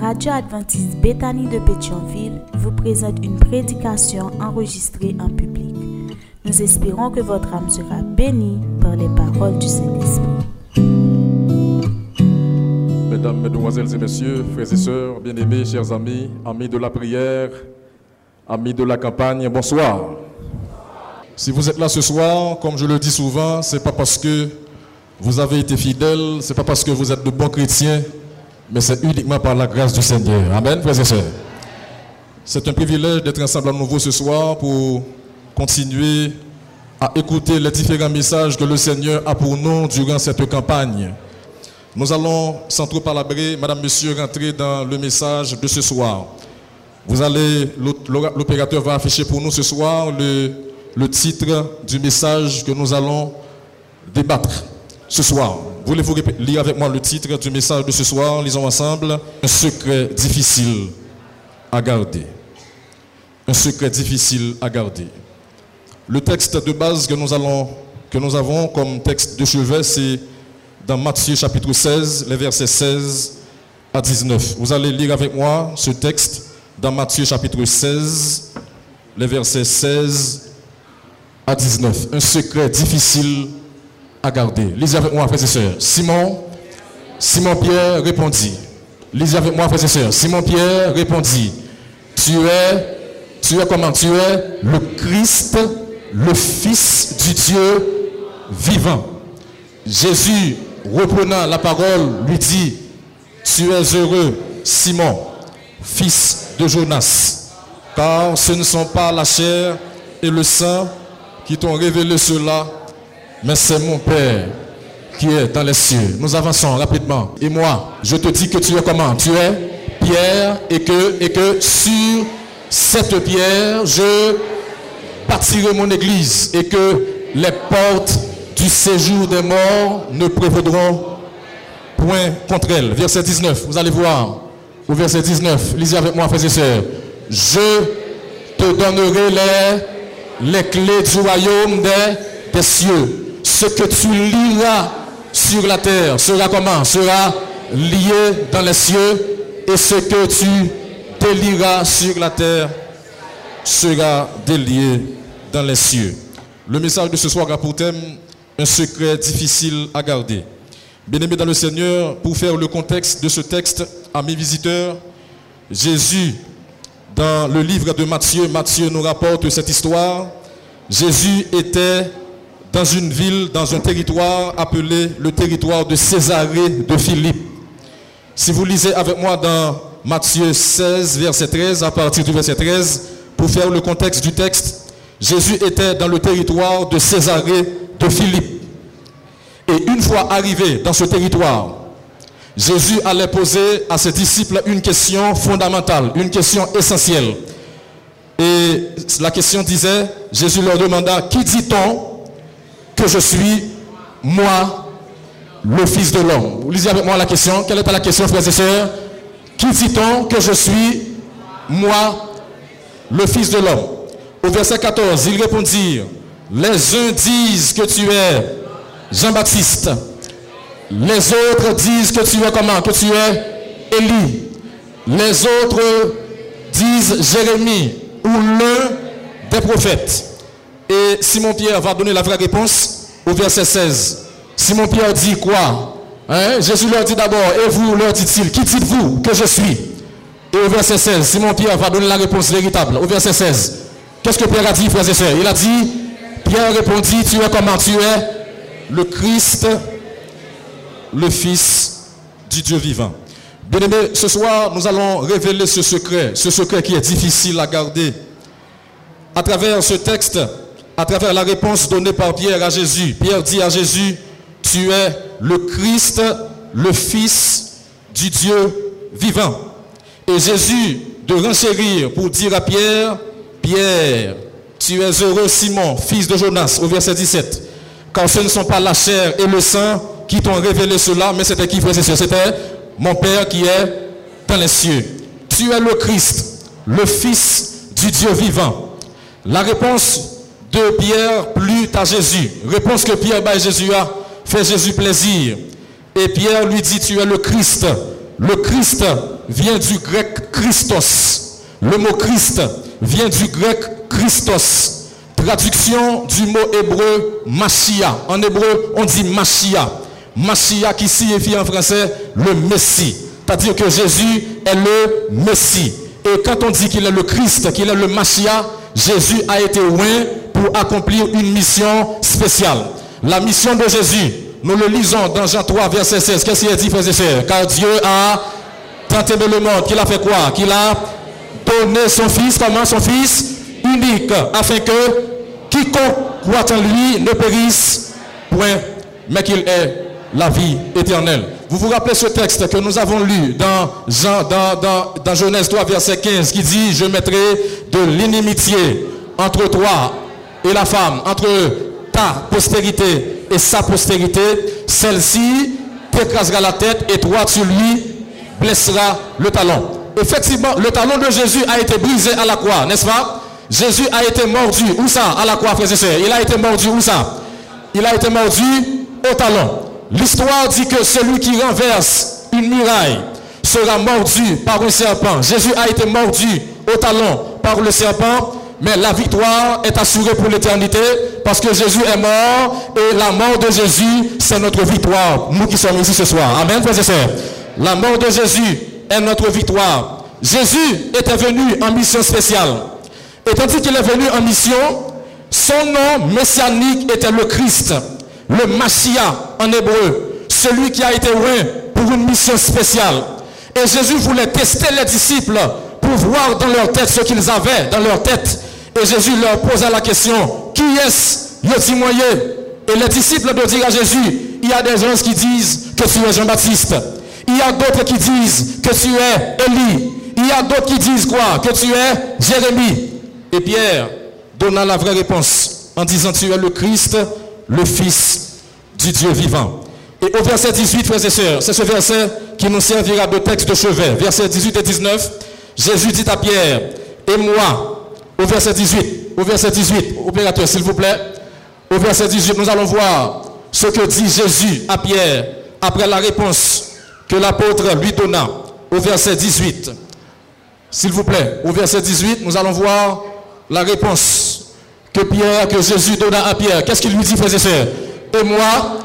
radio adventiste Bethany de Pétionville vous présente une prédication enregistrée en public. Nous espérons que votre âme sera bénie par les paroles du Saint-Esprit. Mesdames, Mesdemoiselles et Messieurs, frères et sœurs, bien-aimés, chers amis, amis de la prière, amis de la campagne, bonsoir. Si vous êtes là ce soir, comme je le dis souvent, c'est pas parce que vous avez été fidèles, c'est pas parce que vous êtes de bons chrétiens, mais c'est uniquement par la grâce du Seigneur. Amen, frères et sœurs. C'est un privilège d'être ensemble à nouveau ce soir pour continuer à écouter les différents messages que le Seigneur a pour nous durant cette campagne. Nous allons, sans trop palabrer, Madame, Monsieur, rentrer dans le message de ce soir. Vous allez, l'opérateur va afficher pour nous ce soir le, le titre du message que nous allons débattre ce soir. Voulez-vous lire avec moi le titre du message de ce soir? Lisons ensemble. Un secret difficile à garder. Un secret difficile à garder. Le texte de base que nous, avons comme texte de chevet, c'est dans Matthieu chapitre 16, les versets 16 à 19. Vous allez lire avec moi ce texte dans Matthieu chapitre 16, les versets 16 à 19. Un secret difficile à garder. Lisez avec moi, frères et sœurs. Simon, Simon Pierre répondit. Lisez avec moi, frères et sœurs. Simon Pierre répondit. Tu es, tu es comment? Tu es le Christ, le Fils du Dieu vivant. Jésus, reprenant la parole, lui dit, tu es heureux, Simon, fils de Jonas, car ce ne sont pas la chair et le sang qui t'ont révélé cela, mais c'est mon Père qui est dans les cieux. Nous avançons rapidement. Et moi, je te dis que tu es comment? Tu es pierre et que, sur cette pierre, je bâtirai mon église et que les portes du séjour des morts ne prévaudront point contre elle. Verset 19, vous allez voir. Au verset 19, lisez avec moi, frères et sœurs. Je te donnerai les, les clés du royaume des, des cieux ce que tu liras sur la terre sera comment? Sera lié dans les cieux. Et ce que tu délieras sur la terre sera délié dans les cieux. Le message de ce soir a pour thème un secret difficile à garder. Bien-aimés dans le Seigneur, pour faire le contexte de ce texte à mes visiteurs, Jésus, dans le livre de Matthieu, Matthieu nous rapporte cette histoire. Jésus était dans une ville, dans un territoire appelé le territoire de Césarée de Philippe. Si vous lisez avec moi dans Matthieu 16, verset 13, à partir du verset 13, pour faire le contexte du texte, Jésus était dans le territoire de Césarée de Philippe. Et une fois arrivé dans ce territoire, Jésus allait poser à ses disciples une question fondamentale, une question essentielle. Et la question disait, Jésus leur demanda, qui dit-on que je suis, moi, le Fils de l'homme. Vous lisez avec moi la question. Quelle est la question, frères et sœurs? Qui dit-on que je suis, moi, le Fils de l'homme? Au verset 14, ils répondirent, les uns disent que tu es Jean-Baptiste. Les autres disent que tu es comment? Que tu es Élie. Les autres disent Jérémie ou l'un des prophètes. Et Simon-Pierre va donner la vraie réponse au verset 16. Simon-Pierre dit quoi hein? Jésus leur dit d'abord, et vous, leur dit-il, qui dites-vous que je suis? Et au verset 16, Simon-Pierre va donner la réponse véritable. Au verset 16, qu'est-ce que Pierre a dit, frères et sœurs? Il a dit, Pierre répondit, tu es comment Tu es le Christ, le Fils du Dieu vivant. Bien aimé, ce soir, nous allons révéler ce secret, ce secret qui est difficile à garder. À travers ce texte, à travers la réponse donnée par Pierre à Jésus. Pierre dit à Jésus, tu es le Christ, le Fils du Dieu vivant. Et Jésus, de renchérir pour dire à Pierre, Pierre, tu es heureux Simon, fils de Jonas, au verset 17. Car ce ne sont pas la chair et le sang qui t'ont révélé cela, mais c'était qui, frère et C'était mon Père qui est dans les cieux. Tu es le Christ, le Fils du Dieu vivant. La réponse de Pierre plut à Jésus. Réponse que Pierre bat Jésus a fait Jésus plaisir. Et Pierre lui dit, tu es le Christ, le Christ, vient du grec Christos. Le mot Christ vient du grec Christos. Traduction du mot hébreu Machia. En hébreu, on dit Machia. Machia qui signifie en français le Messie. C'est-à-dire que Jésus est le Messie. Et quand on dit qu'il est le Christ, qu'il est le Machia, Jésus a été loin pour accomplir une mission spéciale. La mission de Jésus, nous le lisons dans Jean 3, verset 16. Qu'est-ce qu'il a dit, frères et sœurs? Car Dieu a tant aimé le monde qu'il a fait quoi Qu'il a donné son Fils, comment son Fils? Unique, afin que quiconque croit en lui ne périsse point, mais qu'il ait la vie éternelle. Vous vous rappelez ce texte que nous avons lu dans, Jean, dans, dans, dans Genèse 3, verset 15, qui dit, je mettrai de l'inimitié entre toi et la femme, entre ta postérité et sa postérité, celle-ci t'écrasera la tête et toi tu lui blesseras le talon. Effectivement, le talon de Jésus a été brisé à la croix, n'est-ce pas? Jésus a été mordu, où ça? À la croix, frères et. Il a été mordu, où ça? Il a été mordu au talon. L'histoire dit que celui qui renverse une muraille sera mordu par un serpent. Jésus a été mordu au talon par le serpent, mais la victoire est assurée pour l'éternité parce que Jésus est mort et la mort de Jésus, c'est notre victoire. Nous qui sommes ici ce soir. Amen, frères et sœurs. La mort de Jésus est notre victoire. Jésus était venu en mission spéciale. Et tandis qu'il est venu en mission, son nom messianique était le Christ le Machia en hébreu, celui qui a été loin pour une mission spéciale. Et Jésus voulait tester les disciples pour voir dans leur tête ce qu'ils avaient dans leur tête. Et Jésus leur posa la question, qui est-ce? Le témoigné Et les disciples de dire à Jésus, il y a des gens qui disent que tu es Jean-Baptiste. Il y a d'autres qui disent que tu es Élie. Il y a d'autres qui disent quoi? Que tu es Jérémie. Et Pierre donna la vraie réponse en disant, tu es le Christ, le Fils du Dieu vivant. Et au verset 18, frères et sœurs, c'est ce verset qui nous servira de texte de chevet. Verset 18 et 19, Jésus dit à Pierre, et moi, au verset 18, au verset 18, opérateur s'il vous plaît, au verset 18, nous allons voir ce que dit Jésus à Pierre après la réponse que l'apôtre lui donna au verset 18. S'il vous plaît, au verset 18, nous allons voir la réponse que Pierre, que Jésus donna à Pierre. Qu'est-ce qu'il lui dit, frères et sœurs? Et moi,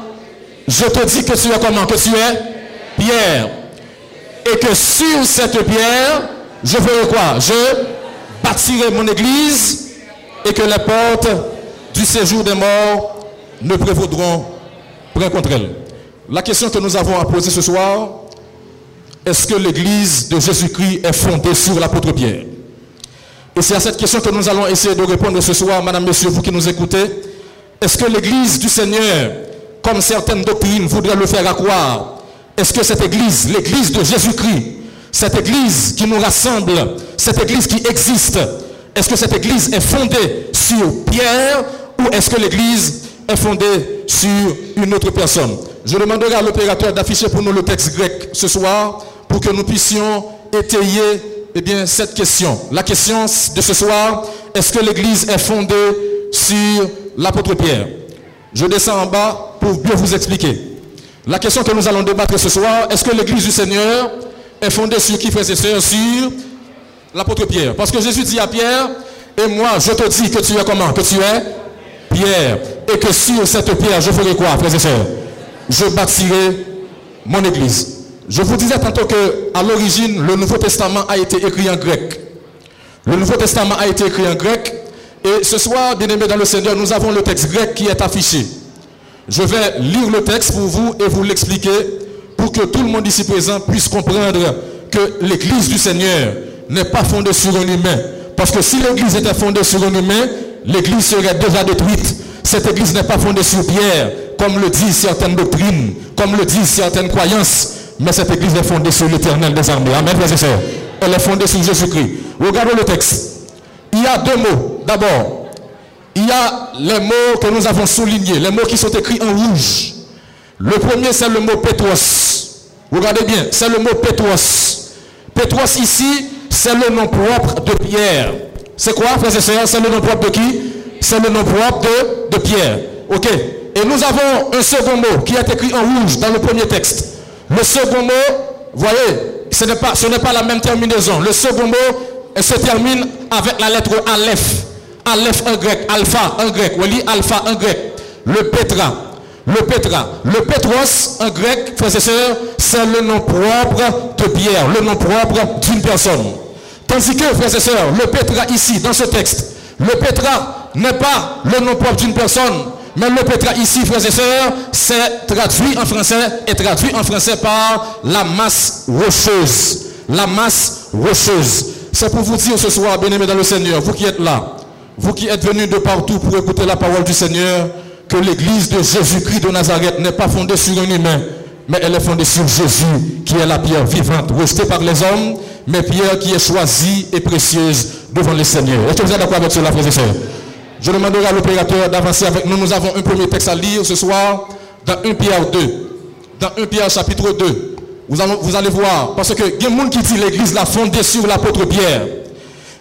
je te dis que tu es comment? Que tu es Pierre. Et que sur cette pierre, je ferai quoi? Je bâtirai mon église et que les portes du séjour des morts ne prévaudront point contre elle. La question que nous avons à poser ce soir, est-ce que l'église de Jésus-Christ est fondée sur l'apôtre Pierre? Et c'est à cette question que nous allons essayer de répondre ce soir, Madame, Monsieur, vous qui nous écoutez. Est-ce que l'Église du Seigneur, comme certaines doctrines voudraient le faire croire, est-ce que cette Église, l'Église de Jésus-Christ, cette Église qui nous rassemble, cette Église qui existe, est-ce que cette Église est fondée sur Pierre ou est-ce que l'Église est fondée sur une autre personne? Je demanderai à l'opérateur d'afficher pour nous le texte grec ce soir pour que nous puissions étayer eh bien, cette question. La question de ce soir, est-ce que l'Église est fondée sur l'apôtre Pierre? Je descends en bas pour bien vous expliquer. La question que nous allons débattre ce soir, est-ce que l'Église du Seigneur est fondée sur qui, frères et sœurs Sur l'apôtre Pierre. Parce que Jésus dit à Pierre, et moi, je te dis que tu es comment? Que tu es Pierre. Et que sur cette pierre, je ferai quoi, frères et sœurs? Je bâtirai mon Église. Je vous disais tantôt que à l'origine, le Nouveau Testament a été écrit en grec. Le Nouveau Testament a été écrit en grec. Et ce soir, bien aimés dans le Seigneur, nous avons le texte grec qui est affiché. Je vais lire le texte pour vous et vous l'expliquer pour que tout le monde ici présent puisse comprendre que l'Église du Seigneur n'est pas fondée sur un humain. Parce que si l'Église était fondée sur un humain, l'Église serait déjà détruite. Cette Église n'est pas fondée sur Pierre, comme le disent certaines doctrines, comme le disent certaines croyances. Mais cette église est fondée sur l'éternel des armées. Amen, frères et sœurs. Elle est fondée sur Jésus-Christ. Regardez le texte. Il y a deux mots. D'abord, il y a les mots que nous avons soulignés, les mots qui sont écrits en rouge. Le premier, c'est le mot Pétros. Regardez bien, c'est le mot Pétros. Pétros ici, c'est le nom propre de Pierre. C'est quoi, frères et sœurs? C'est le nom propre de qui? C'est le nom propre de, de Pierre. Ok Et nous avons un second mot qui est écrit en rouge dans le premier texte. Le second mot, voyez, ce n'est pas, pas la même terminaison. Le second mot se termine avec la lettre Aleph. Aleph en grec, alpha en grec. On lit alpha en grec. Le Petra. Le Petra. Le Petros en grec, frères et sœurs, c'est le nom propre de Pierre, le nom propre d'une personne. Tandis que, frères et sœurs, le Petra ici, dans ce texte, le Petra n'est pas le nom propre d'une personne, mais le Petra ici, frères et sœurs, c'est traduit en français et traduit en français par la masse rocheuse. La masse rocheuse. C'est pour vous dire ce soir, bien-aimés dans le Seigneur, vous qui êtes là, vous qui êtes venus de partout pour écouter la parole du Seigneur, que l'église de Jésus-Christ de Nazareth n'est pas fondée sur un humain, mais elle est fondée sur Jésus, qui est la pierre vivante, rejetée par les hommes, mais pierre qui est choisie et précieuse devant le Seigneur. Est-ce que vous êtes d'accord avec cela, frères et sœurs? Je demanderai à l'opérateur d'avancer avec nous. Nous avons un premier texte à lire ce soir dans 1 Pierre 2. Dans 1 Pierre chapitre 2. Vous allez, vous allez voir, parce que il y a des gens qui dit l'église l'a fondée sur l'apôtre Pierre.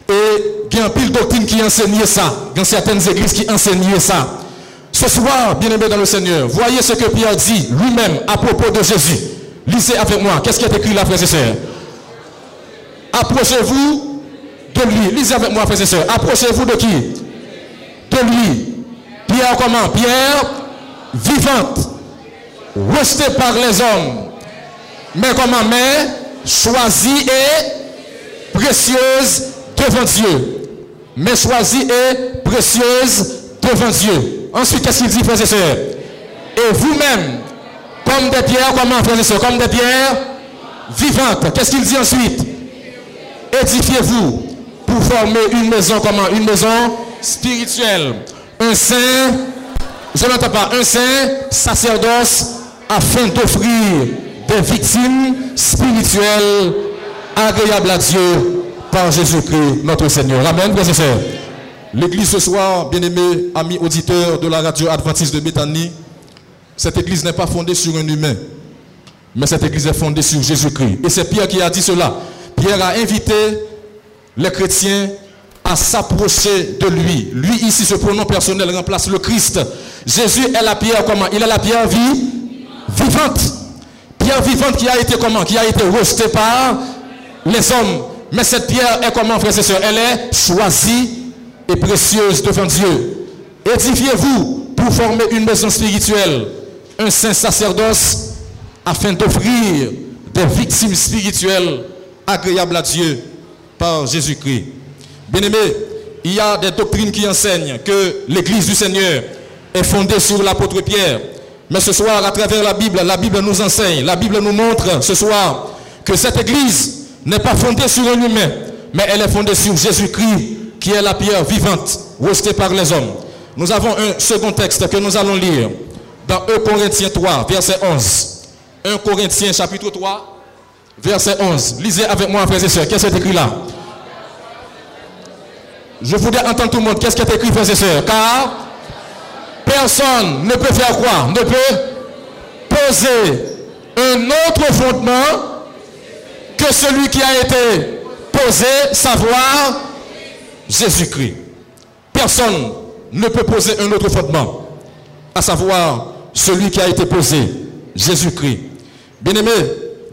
Et il y a un pile doctrine qui enseignait ça. Il y a certaines églises qui enseignaient ça. Ce soir, bien-aimés dans le Seigneur, voyez ce que Pierre dit lui-même à propos de Jésus. Lisez avec moi. Qu'est-ce qui est écrit là, frères et sœurs? Approchez-vous de lui. Lisez avec moi, frères et sœurs. Approchez-vous de qui? De lui. Pierre comment? Pierre vivante, rejetée par les hommes. Mais comment? Mais choisie et précieuse devant Dieu. Mais choisie et précieuse devant Dieu. Ensuite, qu'est-ce qu'il dit, frères et sœurs? Et vous-même, comme des pierres, comment, frères et sœurs? Comme des pierres vivantes. Qu'est-ce qu'il dit ensuite? Édifiez-vous pour former une maison, comment? Une maison spirituelle. Un saint, je n'entends pas, un saint sacerdoce afin d'offrir des victimes spirituelles agréables à Dieu par Jésus-Christ, notre Seigneur. Amen, frères et sœurs. L'église ce soir, bien-aimés amis auditeurs de la radio adventiste de Bethanie, cette église n'est pas fondée sur un humain, mais cette église est fondée sur Jésus-Christ. Et c'est Pierre qui a dit cela. Pierre a invité les chrétiens à s'approcher de lui. Lui, ici, ce pronom personnel remplace le Christ. Jésus est la pierre comment? Il est la pierre vie, vivante. Pierre vivante qui a été comment? Qui a été rejetée par les hommes. Mais cette pierre est comment, frères et sœurs? Elle est choisie et précieuse devant Dieu. Édifiez-vous pour former une maison spirituelle, un saint sacerdoce, afin d'offrir des victimes spirituelles agréables à Dieu par Jésus-Christ. Bien-aimé, il y a des doctrines qui enseignent que l'Église du Seigneur est fondée sur l'apôtre Pierre. Mais ce soir, à travers la Bible, la Bible nous enseigne, la Bible nous montre ce soir que cette Église n'est pas fondée sur un humain, mais elle est fondée sur Jésus-Christ, qui est la pierre vivante, rejetée par les hommes. Nous avons un second texte que nous allons lire dans 1 Corinthiens 3, verset 11. 1 Corinthiens chapitre 3, verset 11. Lisez avec moi, frères et sœurs. Qu'est-ce qui est écrit là? Je voudrais entendre tout le monde. Qu'est-ce qui est écrit, frères et sœurs? Car personne ne peut faire quoi? Ne peut poser un autre fondement que celui qui a été posé, savoir Jésus-Christ. Personne ne peut poser un autre fondement, à savoir celui qui a été posé, Jésus-Christ. Bien-aimé,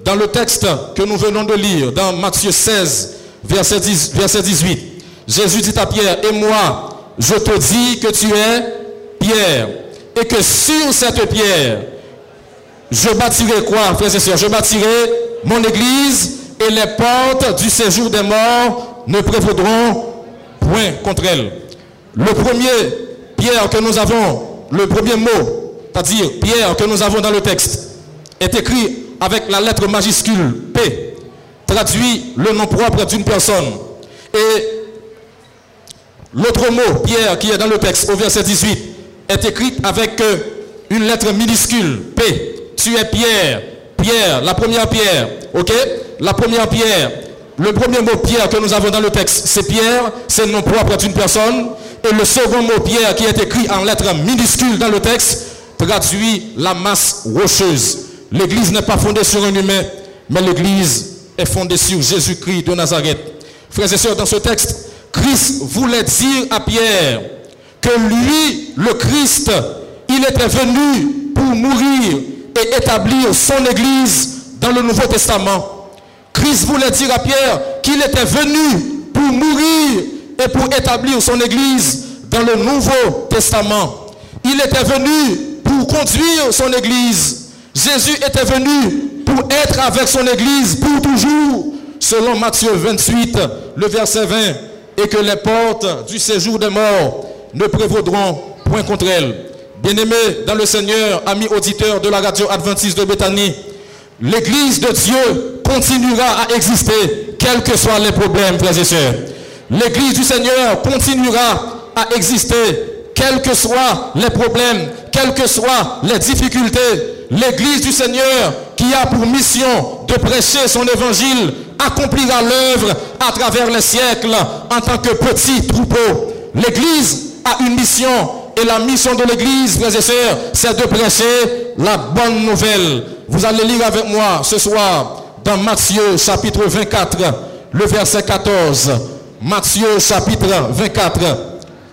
dans le texte que nous venons de lire, dans Matthieu 16, verset, 10, verset 18, Jésus dit à Pierre, et moi, je te dis que tu es Pierre, et que sur cette pierre, je bâtirai quoi, frères et sœurs? Je bâtirai mon église, et les portes du séjour des morts ne prévaudront contre elle. Le premier Pierre que nous avons, le premier mot, c'est-à-dire Pierre que nous avons dans le texte, est écrit avec la lettre majuscule P, traduit le nom propre d'une personne. Et l'autre mot, Pierre, qui est dans le texte au verset 18, est écrit avec une lettre minuscule P. Tu es Pierre, Pierre, la première pierre, ok? La première pierre, le premier mot Pierre que nous avons dans le texte, c'est Pierre, c'est le nom propre d'une personne. Et le second mot Pierre qui est écrit en lettres minuscules dans le texte traduit la masse rocheuse. L'église n'est pas fondée sur un humain, mais l'église est fondée sur Jésus-Christ de Nazareth. Frères et sœurs, dans ce texte, Christ voulait dire à Pierre que lui, le Christ, il était venu pour mourir et établir son église dans le Nouveau Testament. Christ voulait dire à Pierre qu'il était venu pour mourir et pour établir son Église dans le Nouveau Testament. Il était venu pour conduire son Église. Jésus était venu pour être avec son Église pour toujours, selon Matthieu 28, le verset 20, et que les portes du séjour des morts ne prévaudront point contre elle. Bien-aimés dans le Seigneur, amis auditeurs de la radio adventiste de Béthanie, l'Église de Dieu continuera à exister, quels que soient les problèmes, frères et sœurs. L'Église du Seigneur continuera à exister, quels que soient les problèmes, quelles que soient les difficultés. L'Église du Seigneur, qui a pour mission de prêcher son évangile, accomplira l'œuvre à travers les siècles en tant que petit troupeau. L'Église a une mission et la mission de l'Église, frères et sœurs, c'est de prêcher la bonne nouvelle. Vous allez lire avec moi ce soir dans Matthieu chapitre 24, le verset 14. Matthieu chapitre 24,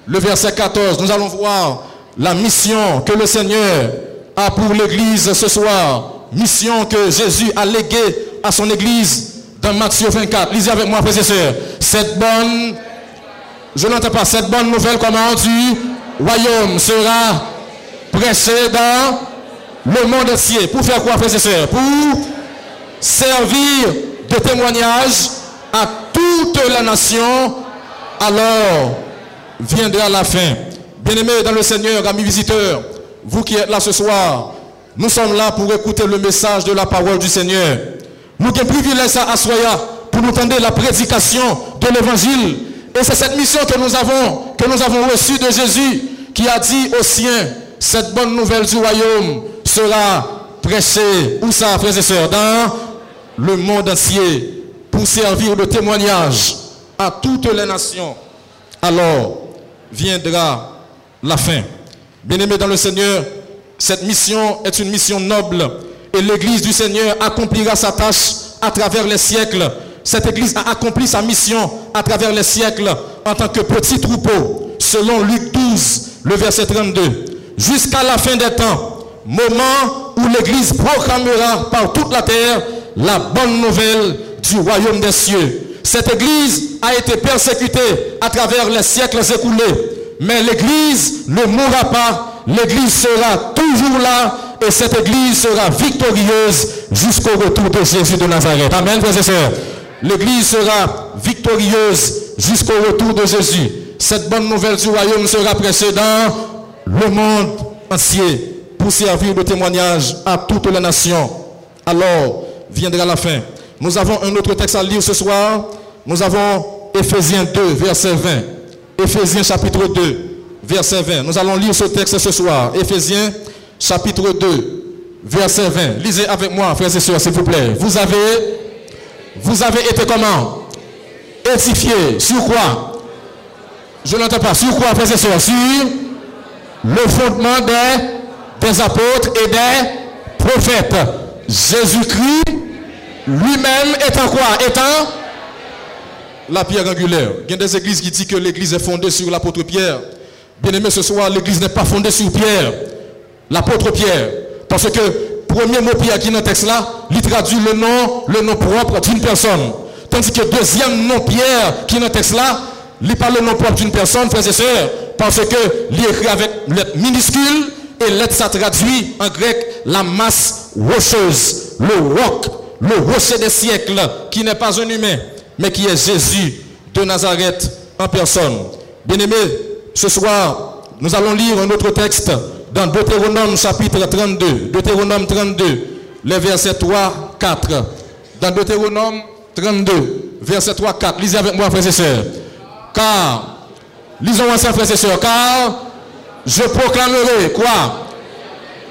le verset 14. Nous allons voir la mission que le Seigneur a pour l'Église ce soir. Mission que Jésus a léguée à son Église dans Matthieu 24. Lisez avec moi, frères et sœurs. Cette bonne, je n'entends pas, cette bonne nouvelle, comment du royaume sera prêchée dans le monde entier. Pour faire quoi, frères et sœurs? Pour servir de témoignage à toute la nation, alors viendra la fin. Bien-aimés dans le Seigneur, amis visiteurs, vous qui êtes là ce soir, nous sommes là pour écouter le message de la parole du Seigneur. Nous avons privilège à Assoya pour nous tendre la prédication de l'évangile. Et c'est cette mission que nous avons, que nous avons reçue de Jésus, qui a dit aux siens, cette bonne nouvelle du royaume sera prêchée, où ça, frères et sœurs, le monde entier, pour servir de témoignage à toutes les nations. Alors viendra la fin. Bien-aimés dans le Seigneur, cette mission est une mission noble et l'Église du Seigneur accomplira sa tâche à travers les siècles. Cette Église a accompli sa mission à travers les siècles en tant que petit troupeau, selon Luc 12, le verset 32. Jusqu'à la fin des temps, moment où l'Église proclamera par toute la terre la bonne nouvelle du royaume des cieux. Cette Église a été persécutée à travers les siècles écoulés. Mais l'Église ne mourra pas. L'Église sera toujours là et cette Église sera victorieuse jusqu'au retour de Jésus de Nazareth. Amen, frères et. L'Église sera victorieuse jusqu'au retour de Jésus. Cette bonne nouvelle du royaume sera prêchée dans le monde entier pour servir de témoignage à toutes les nations. Alors viendra la fin. Nous avons un autre texte à lire ce soir. Nous avons Éphésiens 2, verset 20. Éphésiens chapitre 2, verset 20. Nous allons lire ce texte ce soir. Éphésiens chapitre 2, verset 20. Lisez avec moi, frères et sœurs, s'il vous plaît. Vous avez, vous avez été comment? Édifié. Sur quoi? Je n'entends pas. Sur quoi, frères et sœurs? Sur le fondement des, des apôtres et des prophètes. Jésus-Christ lui-même étant quoi? Étant la pierre angulaire. Il y a des églises qui disent que l'église est fondée sur l'apôtre Pierre. Bien aimé, ce soir, l'église n'est pas fondée sur Pierre, l'apôtre Pierre. Parce que premier mot Pierre qui est dans le texte là, il traduit le nom, le nom propre d'une personne. Tandis que deuxième nom Pierre qui est dans le texte là, il parle le nom propre d'une personne, frères et sœurs, parce que il écrit avec lettre minuscule et lettre ça traduit en grec la masse rocheuse, le roc, le rocher des siècles, qui n'est pas un humain, mais qui est Jésus de Nazareth en personne. Bien-aimés, ce soir, nous allons lire un autre texte dans Deutéronome chapitre 32. Deutéronome 32, les versets 3, 4. Dans Deutéronome 32, verset 3, 4. Lisez avec moi, frères et sœurs. Car, lisons ensemble, frères et sœurs, car je proclamerai quoi?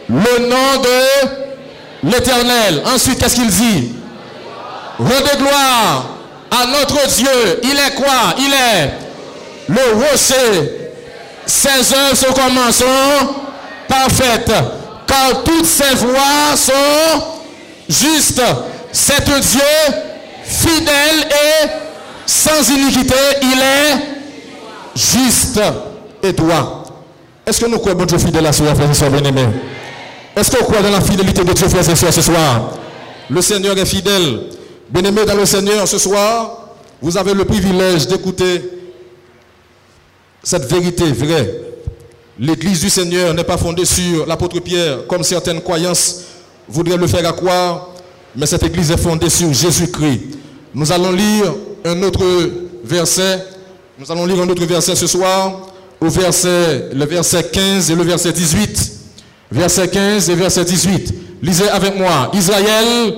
Le nom de l'Éternel. Ensuite, qu'est-ce qu'il dit? Rendez gloire à notre Dieu. Il est quoi? Il est le rocher. Ses œuvres sont comment Sont parfaites. Car toutes ses voies sont justes. C'est un Dieu fidèle et sans iniquité. Il est juste et droit. Est-ce que nous croyons Dieu fidèle à soi, frères et sœurs bien-aimés? Est-ce qu'on croit dans la fidélité de Dieu, frères et sœurs, ce soir? Le Seigneur est fidèle. Bien-aimés dans le Seigneur, ce soir, vous avez le privilège d'écouter cette vérité vraie. L'Église du Seigneur n'est pas fondée sur l'apôtre Pierre, comme certaines croyances voudraient le faire croire, mais cette Église est fondée sur Jésus-Christ. Nous allons lire un autre verset. Nous allons lire un autre verset ce soir, au verset, le verset 15 et le verset 18. Verset 15 et verset 18. Lisez avec moi. Israël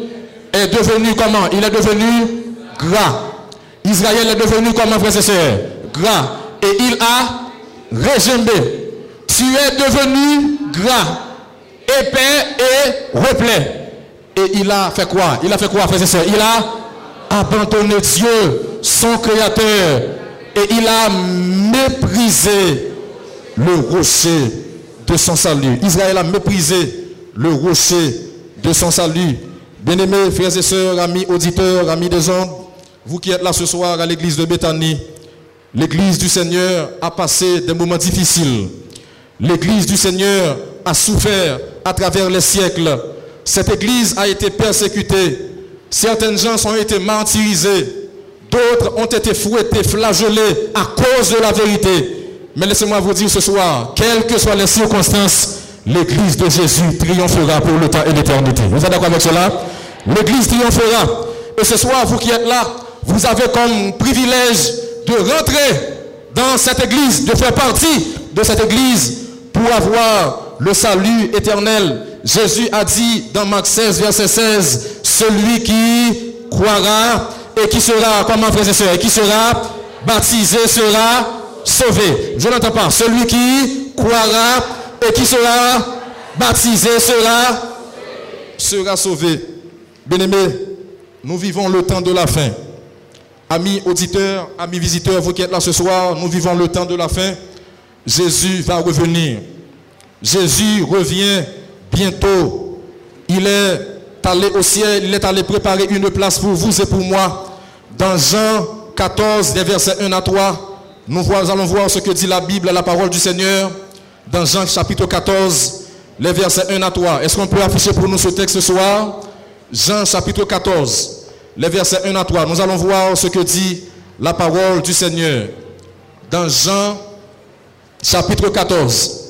est devenu comment? Il est devenu gras. Israël est devenu comment, frère et sœurs? Gras. Et il a régimbé. Tu es devenu gras, épais et replet. Et il a fait quoi? Il a fait quoi, frère et sœurs? Il a abandonné Dieu, son créateur. Et il a méprisé le rocher de son salut. Israël a méprisé le rocher de son salut. Bien-aimés, frères et sœurs, amis auditeurs, amis des ondes, vous qui êtes là ce soir à l'église de Béthanie, l'église du Seigneur a passé des moments difficiles. L'église du Seigneur a souffert à travers les siècles. Cette église a été persécutée. Certaines gens ont été martyrisés. D'autres ont été fouettés, flagellés à cause de la vérité. Mais laissez-moi vous dire ce soir, quelles que soient les circonstances, l'église de Jésus triomphera pour le temps et l'éternité. Vous êtes d'accord avec cela? L'église triomphera. Et ce soir, vous qui êtes là, vous avez comme privilège de rentrer dans cette église, de faire partie de cette église pour avoir le salut éternel. Jésus a dit dans Marc 16, verset 16, celui qui croira et qui sera, comment frères et sœurs, et qui sera baptisé sera sauvé. Je n'entends pas. Celui qui croira et qui sera baptisé sera, sera sauvé. Bien-aimés, nous vivons le temps de la fin. Amis auditeurs, amis visiteurs, vous qui êtes là ce soir, nous vivons le temps de la fin. Jésus va revenir. Jésus revient bientôt. Il est allé au ciel, il est allé préparer une place pour vous et pour moi. Dans Jean 14, des versets 1 à 3, nous allons voir ce que dit la Bible, la parole du Seigneur, dans Jean chapitre 14, les versets 1 à 3. Est-ce qu'on peut afficher pour nous ce texte ce soir? Jean chapitre 14, les versets 1 à 3. Nous allons voir ce que dit la parole du Seigneur. Dans Jean chapitre 14,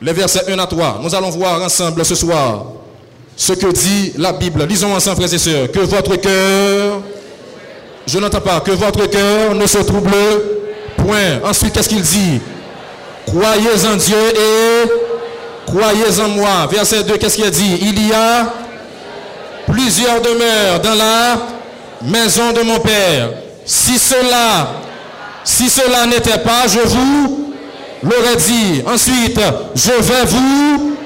les versets 1 à 3. Nous allons voir ensemble ce soir ce que dit la Bible. Lisons ensemble, frères et sœurs. Que votre cœur, je n'entends pas, que votre cœur ne se trouble point. Ensuite, qu'est-ce qu'il dit? Croyez en Dieu et croyez en moi. Verset 2, qu'est-ce qu'il dit? Il y a plusieurs demeures dans la maison de mon Père. Si cela, si cela n'était pas, je vous l'aurais dit. Ensuite, je vais vous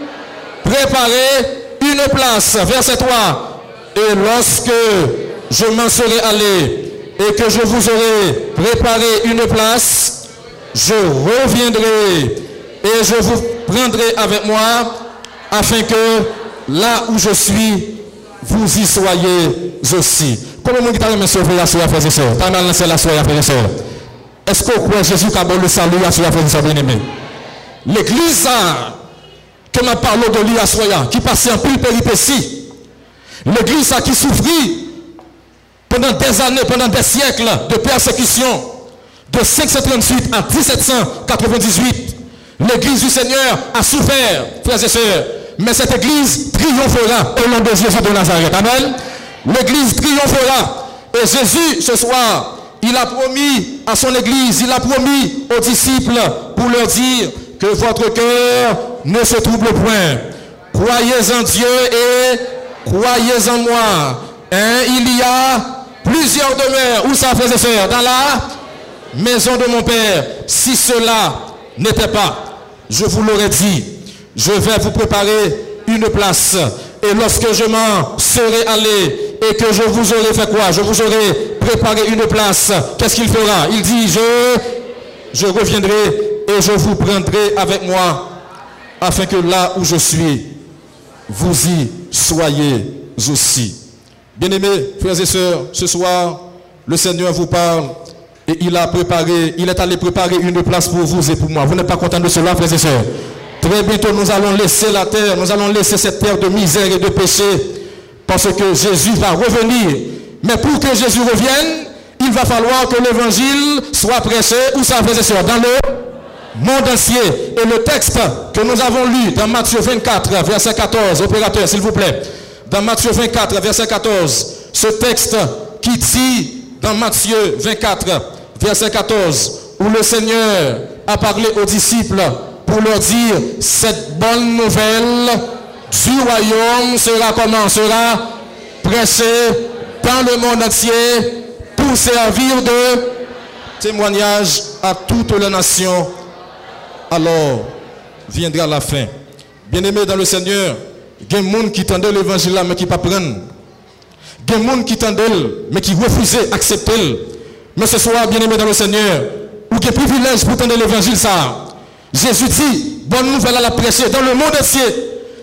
préparer une place. Verset 3. Et lorsque je m'en serai allé et que je vous aurai préparé une place, je reviendrai et je vous prendrai avec moi afin que là où je suis, vous y soyez aussi. Comment guitare me sauver la soirée, frères et sœurs lancer la soirée, frères et sœurs. Est-ce que croyez Jésus qui a le salut à soirée, frères et sœurs bien-aimés L'église, que m'a parlé de lui à soya, qui passait en pile péripétie. L'église qui souffrit pendant des années, pendant des siècles de persécution, de 538 à 1798. L'église du Seigneur a souffert, frères et sœurs. Mais cette église triomphera au nom de Jésus de Nazareth. Amen. L'église triomphera. Et Jésus, ce soir, il a promis à son église, il a promis aux disciples pour leur dire que votre cœur ne se trouble point. Croyez en Dieu et croyez en moi. Hein, il y a plusieurs demeures. Où ça, frères et Dans la maison de mon Père. Si cela n'était pas, je vous l'aurais dit, je vais vous préparer une place. Et lorsque je m'en serai allé et que je vous aurai fait quoi? Je vous aurai préparé une place. Qu'est-ce qu'il fera? Il dit, je reviendrai et je vous prendrai avec moi afin que là où je suis, vous y soyez aussi. Bien-aimés, frères et sœurs, ce soir, le Seigneur vous parle et il a préparé, il est allé préparer une place pour vous et pour moi. Vous n'êtes pas content de cela, frères et sœurs? Très bientôt, nous allons laisser la terre, nous allons laisser cette terre de misère et de péché, parce que Jésus va revenir. Mais pour que Jésus revienne, il va falloir que l'évangile soit prêché, ou ça, frères et sœurs, dans le monde entier. Et le texte que nous avons lu dans Matthieu 24, verset 14, opérateur, s'il vous plaît, dans Matthieu 24, verset 14, ce texte qui dit dans Matthieu 24, verset 14, où le Seigneur a parlé aux disciples pour leur dire, cette bonne nouvelle du royaume sera comment? Sera prêchée dans le monde entier pour servir de témoignage à toutes les nations. Alors viendra la fin. Bien-aimés dans le Seigneur, il y a des gens qui tendaient l'évangile mais qui ne pas prendre. Il y a des gens qui tendaient, mais qui refusaient d'accepter. Mais ce soir, bien-aimés dans le Seigneur, ou qui privilège pour tendre l'évangile ça. Jésus dit, bonne nouvelle à la prêcher dans le monde entier.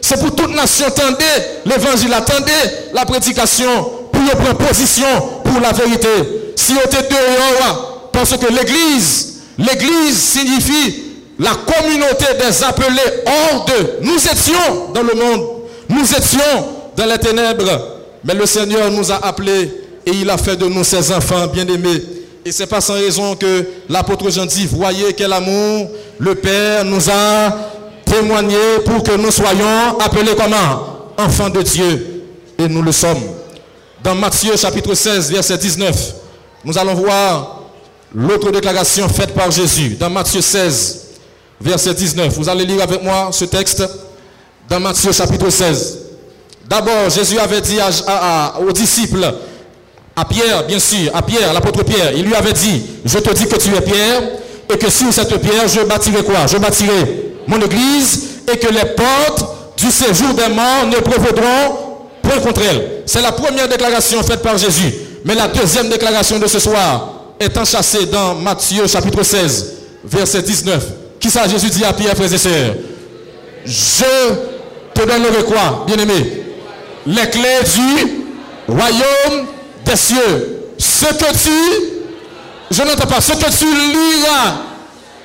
C'est pour toute nation, tendez l'évangile, attendez la prédication pour prendre position pour la vérité. Si on était dehors, parce que l'église, l'église signifie la communauté des appelés hors d'eux. Nous étions dans le monde, nous étions dans les ténèbres, mais le Seigneur nous a appelés et il a fait de nous ses enfants bien-aimés. Et c'est pas sans raison que l'apôtre Jean dit, voyez quel amour le Père nous a témoigné pour que nous soyons appelés comment? Enfants de Dieu. Et nous le sommes. Dans Matthieu chapitre 16, verset 19, nous allons voir l'autre déclaration faite par Jésus. Dans Matthieu 16, verset 19. Vous allez lire avec moi ce texte dans Matthieu chapitre 16. D'abord, Jésus avait dit aux disciples, à Pierre, bien sûr, à Pierre, l'apôtre Pierre, il lui avait dit, je te dis que tu es Pierre, et que sur cette pierre, je bâtirai quoi? Je bâtirai mon église, et que les portes du séjour des morts ne prévaudront point contre elle. C'est la première déclaration faite par Jésus. Mais la deuxième déclaration de ce soir est enchâssée dans Matthieu chapitre 16, verset 19. Qui ça Jésus dit à Pierre, frères et sœurs Je te donnerai quoi, bien-aimé? Les clés du royaume des cieux. Ce que tu, je n'entends pas, ce que tu liras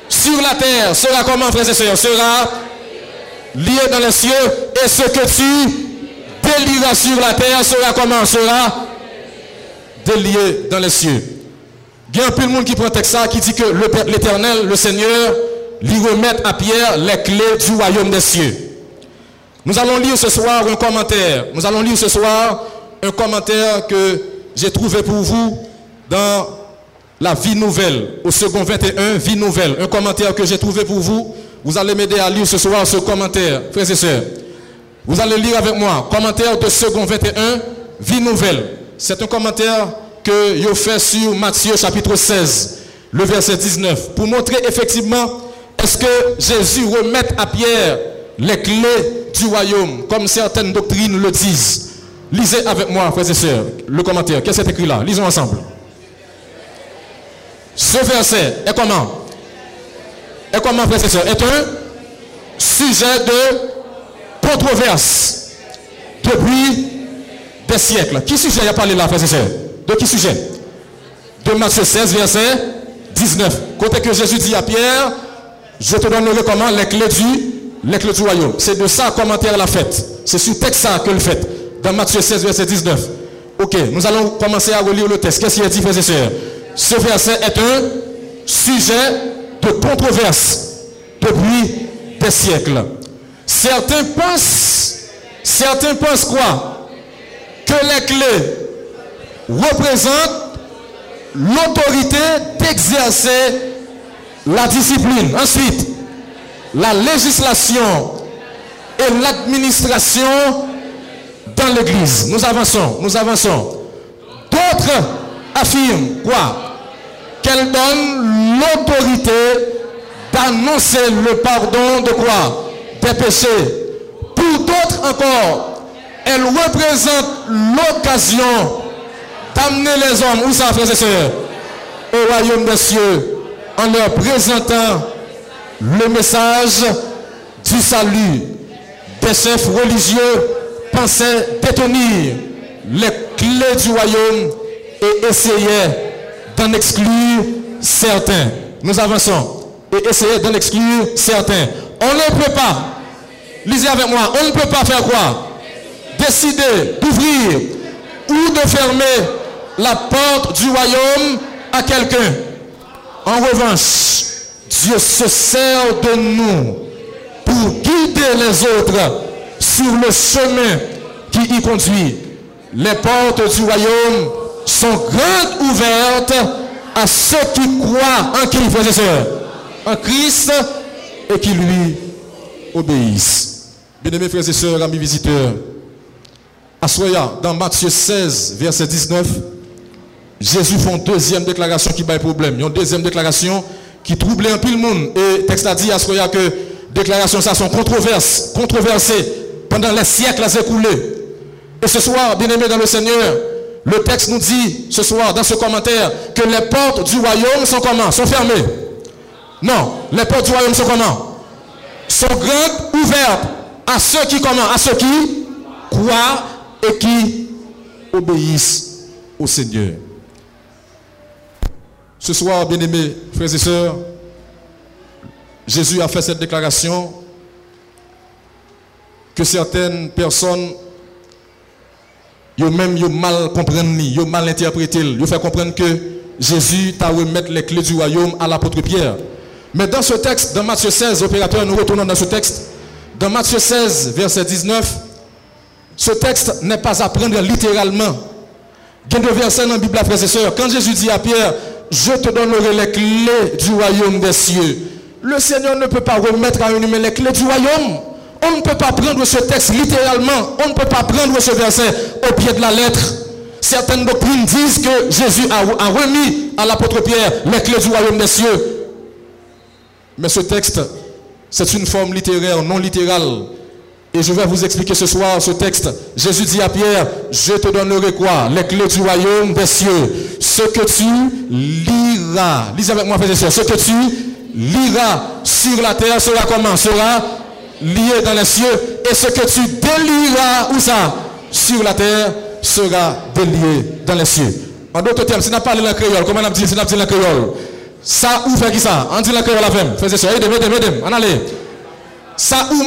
sur la terre sera comment, frères et sœurs Sera lié dans les cieux. Et ce que tu délieras sur la terre sera comment Sera délié dans les cieux. Il y a un peu de monde qui prend ça, qui dit que l'éternel, le Seigneur, lui remet à Pierre les clés du royaume des cieux. Nous allons lire ce soir un commentaire. Nous allons lire ce soir un commentaire que j'ai trouvé pour vous dans la vie nouvelle, au second 21, vie nouvelle. Un commentaire que j'ai trouvé pour vous. Vous allez m'aider à lire ce soir ce commentaire, frères et sœurs. Vous allez lire avec moi, commentaire de second 21, vie nouvelle. C'est un commentaire que j'ai fait sur Matthieu chapitre 16, le verset 19, pour montrer effectivement est-ce que Jésus remet à Pierre les clés du royaume, comme certaines doctrines le disent. Lisez avec moi, frères et sœurs, le commentaire. Qu'est-ce qui est écrit là? Lisons ensemble. Ce verset est comment? Est comment, frères et sœurs? Est un sujet de controverse depuis des siècles. Qui sujet a parlé là, frères et sœurs? De qui sujet? De Matthieu 16, verset 19. Côté que Jésus dit à Pierre, je te donnerai comment? Les clés du, clés du royaume. C'est de ça commentaire la fête. C'est sur texte ça que le fait dans Matthieu 16, verset 19. Ok, nous allons commencer à relire le texte. Qu'est-ce qu'il a dit, frères et sœurs? Ce verset est un sujet de controverse depuis des siècles. Certains pensent, certains pensent quoi? Que les clés l'autorité d'exercer la discipline. Ensuite, la législation et l'administration dans l'Église. Nous avançons, nous avançons. D'autres affirment quoi? Qu'elle donne l'autorité d'annoncer le pardon de quoi? Des péchés. Pour d'autres encore, elle représente l'occasion d'amener les hommes, où ça, frères et sœurs? Au royaume des cieux, en leur présentant le message du salut des chefs religieux pensaient détenir les clés du royaume et essayaient d'en exclure certains. Nous avançons et essayer d'en exclure certains. On ne peut pas, lisez avec moi, on ne peut pas faire quoi? Décider d'ouvrir ou de fermer la porte du royaume à quelqu'un. En revanche, Dieu se sert de nous pour guider les autres sur le chemin qui y conduit. Les portes du royaume sont grandes ouvertes à ceux qui croient en qui, frères et sœurs, en Christ et qui lui obéissent. Bien-aimés frères et sœurs, amis visiteurs, à Soya, dans Matthieu 16, verset 19, Jésus fait une deuxième déclaration qui bat problème. Une deuxième déclaration qui troublait un peu le monde. Et le texte a dit à Soya que déclarations ça sont controversées, controversées pendant les siècles écoulés. Et ce soir, bien-aimés dans le Seigneur, le texte nous dit ce soir dans ce commentaire que les portes du royaume sont comment? Sont fermées. Non, les portes du royaume sont comment? Sont grandes, ouvertes à ceux qui comment? À ceux qui croient et qui obéissent au Seigneur. Ce soir, bien-aimés frères et sœurs, Jésus a fait cette déclaration que certaines personnes yo même yo mal comprennent ni, yo mal interprété, yo fait comprendre que Jésus t'a remettre les clés du royaume à l'apôtre Pierre. Mais dans ce texte, dans Matthieu 16, opérateur, nous retournons dans ce texte. Dans Matthieu 16, verset 19, ce texte n'est pas à prendre littéralement. Il y a deux versets dans la Bible, frères et sœurs. Quand Jésus dit à Pierre, je te donnerai les clés du royaume des cieux. Le Seigneur ne peut pas remettre à une humain les clés du royaume. On ne peut pas prendre ce texte littéralement. On ne peut pas prendre ce verset au pied de la lettre. Certaines doctrines disent que Jésus a, remis à l'apôtre Pierre les clés du royaume des cieux. Mais ce texte, c'est une forme littéraire, non littérale. Et je vais vous expliquer ce soir ce texte. Jésus dit à Pierre, je te donnerai quoi? Les clés du royaume des cieux. Ce que tu liras. Lisez avec moi, frères et sœurs. Ce que tu liras sur la terre sera comment? Sera lié dans les cieux. Et ce que tu délieras, où ça? Sur la terre, sera délié dans les cieux. En d'autres termes, si on pas parlé la créole, comment on dit si on dit la créole? Ça ou fait qui ça? On dit la créole la femme. Faites ça, aidez-moi, aidez-moi, on allez. Ça ou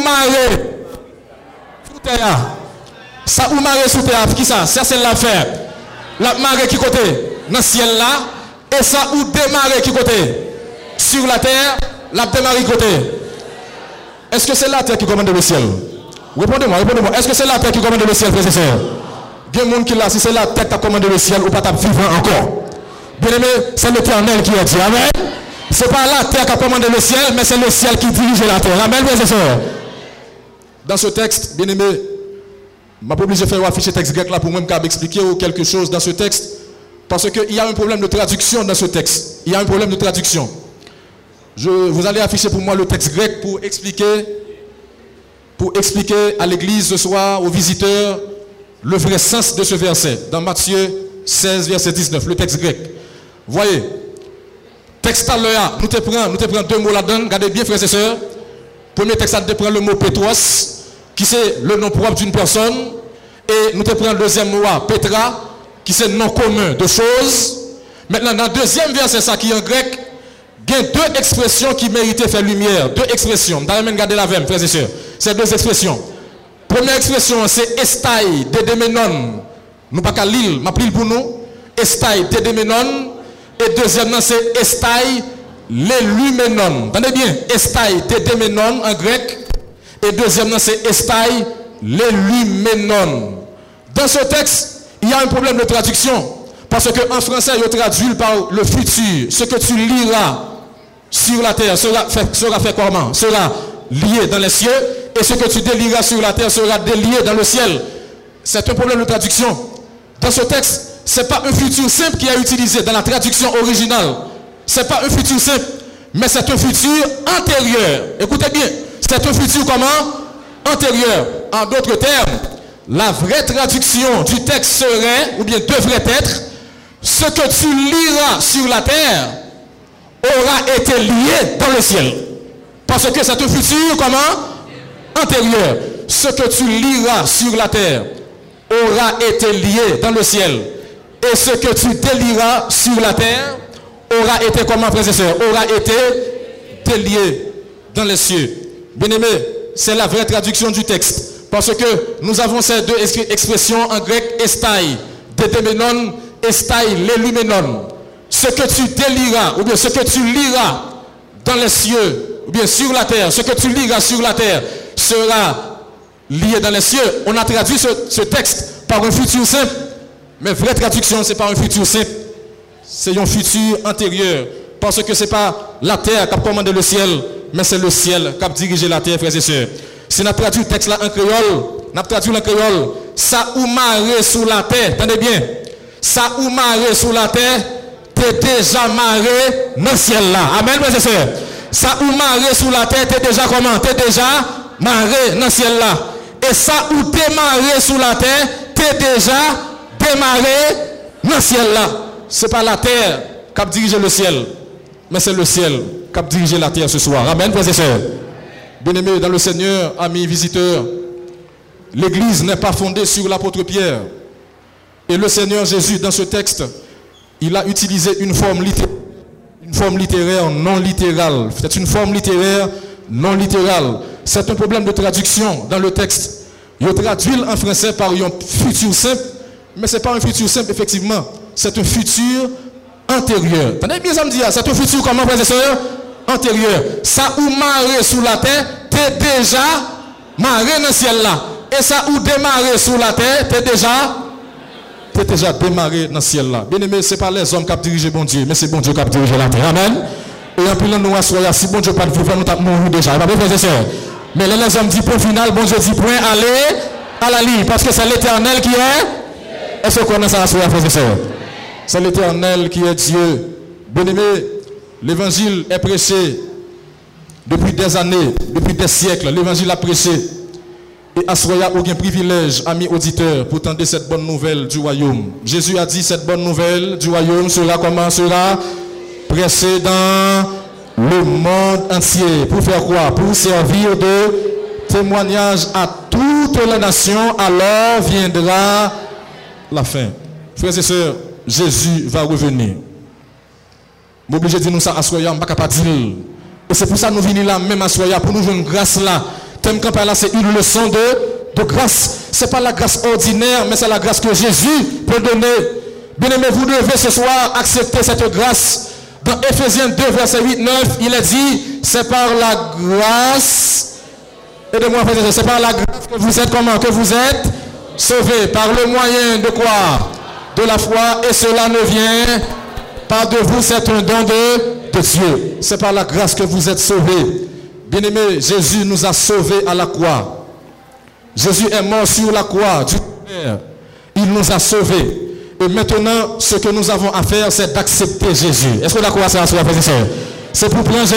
Ça ou maré sous terre, qui ça? Ça c'est l'affaire. La marée qui côté Dans le ciel là. Et ça ou démarrer qui côté Sur la terre, la démarrer côté. Est-ce que c'est la terre qui commande le ciel? Répondez-moi, répondez-moi. Est-ce que c'est la terre qui commande le ciel, frères et sœurs Il y a qui là, si c'est la terre qui commande le ciel, ou pas vivant encore. Bien aimé, c'est l'éternel qui a dit. Amen. Ce n'est pas la terre qui commande le ciel, mais c'est le ciel qui dirige la terre. Amen, frères et sœurs. Dans ce texte, bien aimé, je suis obligé de faire afficher le texte grec là pour moi expliquer quelque chose dans ce texte. Parce qu'il y a un problème de traduction dans ce texte. Il y a un problème de traduction. Vous allez afficher pour moi le texte grec pour expliquer, pour expliquer à l'église ce soir, aux visiteurs, le vrai sens de ce verset. Dans Matthieu 16, verset 19, le texte grec. Voyez, texte à l'heure, nous te prenons, nous te prenons deux mots là-dedans. Regardez bien, frères et sœurs. Premier texte, te prenons le mot Petros, qui c'est le nom propre d'une personne. Et nous te prenons le deuxième mot, Petra, qui c'est le nom commun de choses. Maintenant, dans le deuxième verset, ça qui est en grec, il y a deux expressions qui méritent de faire lumière. Deux expressions. Même garder la veine, frères et sœurs. C'est deux expressions. Première expression, c'est estai, dedemenon. Nous pas qu'à l'île, ma pris pour nous. Estai, dedemenon. Et deuxièmement, c'est estai, lelumenon. Entendez bien. Estai, dedemenon en grec. Et deuxièmement, c'est estai, lelumenon. Dans ce texte, il y a un problème de traduction. Parce qu'en français, il traduit par le futur. Ce que tu liras sur la terre sera fait, sera fait comment? Sera lié dans les cieux. Et ce que tu délieras sur la terre sera délié dans le ciel. C'est un problème de traduction. Dans ce texte, ce n'est pas un futur simple qui est utilisé dans la traduction originale. Ce n'est pas un futur simple, mais c'est un futur antérieur. Écoutez bien, c'est un futur comment? Antérieur. En d'autres termes, la vraie traduction du texte serait, ou bien devrait être, ce que tu liras sur la terre aura été lié dans le ciel. Parce que c'est un futur comment? Antérieur. Ce que tu liras sur la terre aura été lié dans le ciel. Et ce que tu délieras sur la terre aura été comment, frères et sœurs? Aura été délié dans les cieux. Bien-aimé, c'est la vraie traduction du texte. Parce que nous avons ces deux expressions en grec estai, détéménon estai l'éluménon. Ce que tu déliras, ou bien ce que tu liras dans les cieux, ou bien sur la terre, ce que tu liras sur la terre sera lié dans les cieux. On a traduit ce, texte par un futur simple. Mais vraie traduction, c'est pas un futur simple. C'est un futur antérieur. Parce que ce n'est pas la terre qui a commandé le ciel, mais c'est le ciel qui a dirigé la terre, frères et sœurs. Si on a traduit le texte là en créole, on a traduit en créole, ça ou maré sous la terre, attendez bien, ça ou maré sous la terre, t'es déjà maré dans le ciel là. Amen, frères et sœurs. Ça ou maré sous la terre, t'es déjà comment? T'es déjà maré dans le ciel là. Et ça ou démarré sous la terre, t'es déjà démarré dans le ciel là. Ce n'est pas la terre qui a dirigé le ciel, mais c'est le ciel qui a dirigé la terre ce soir. Amen, frères et. Bien-aimés dans le Seigneur, amis visiteurs, l'Église n'est pas fondée sur l'apôtre Pierre. Et le Seigneur Jésus, dans ce texte, il a utilisé une forme littéraire, une forme littéraire non littérale. C'est une forme littéraire non littérale. C'est un problème de traduction dans le texte. Il traduit en français par un futur simple, mais ce n'est pas un futur simple, effectivement. C'est un futur antérieur. Tenez bien ça me dit, c'est un futur comment, frères et sœurs Antérieur. Ça ou marre sous la terre, t'es déjà marré dans le ciel là. Et ça ou démarré sous la terre, t'es déjà t'es déjà démarré dans le ciel là. Bien aimé, ce n'est pas les hommes qui ont dirigé bon Dieu, mais c'est bon Dieu qui a dirigé la terre. Amen. Et en plus, nous assoyons, si bon Dieu pas de vous, nous avons mouru déjà. Mais là, les hommes disent point final, bon Dieu dit point, allez à la ligne. Parce que c'est l'éternel qui est. Est-ce qu'on connaît ça, frères et sœurs? C'est l'éternel qui est Dieu. Bien aimé, l'évangile est prêché depuis des années, depuis des siècles. L'évangile a prêché. Et a aucun privilège, amis auditeurs, pour tenter cette bonne nouvelle du royaume. Jésus a dit cette bonne nouvelle du royaume sera comment sera? Prêchée dans le monde entier. Pour faire quoi? Pour servir de témoignage à toute la nation. Alors viendra la fin. Frères et sœurs, Jésus va revenir. M'oblige de dire ça à Soya, je ne pas dire. Et c'est pour ça que nous venons là, même à Soya, pour nous jouer une grâce là. Thème là, c'est une leçon de, de grâce. Ce n'est pas la grâce ordinaire, mais c'est la grâce que Jésus peut donner. Bien aimé, vous devez ce soir accepter cette grâce. Dans Ephésiens 2, verset 8, 9, il est dit, c'est par la grâce, aidez-moi c'est par la grâce que vous êtes comment Que vous êtes sauvés. Par le moyen de quoi? De la foi et cela ne vient pas de vous, c'est un don de, Dieu. C'est par la grâce que vous êtes sauvés. Bien-aimés, Jésus nous a sauvés à la croix. Jésus est mort sur la croix du Père. Il nous a sauvés. Et maintenant, ce que nous avons à faire, c'est d'accepter Jésus. Est-ce que la croix, c'est la C'est pour plonger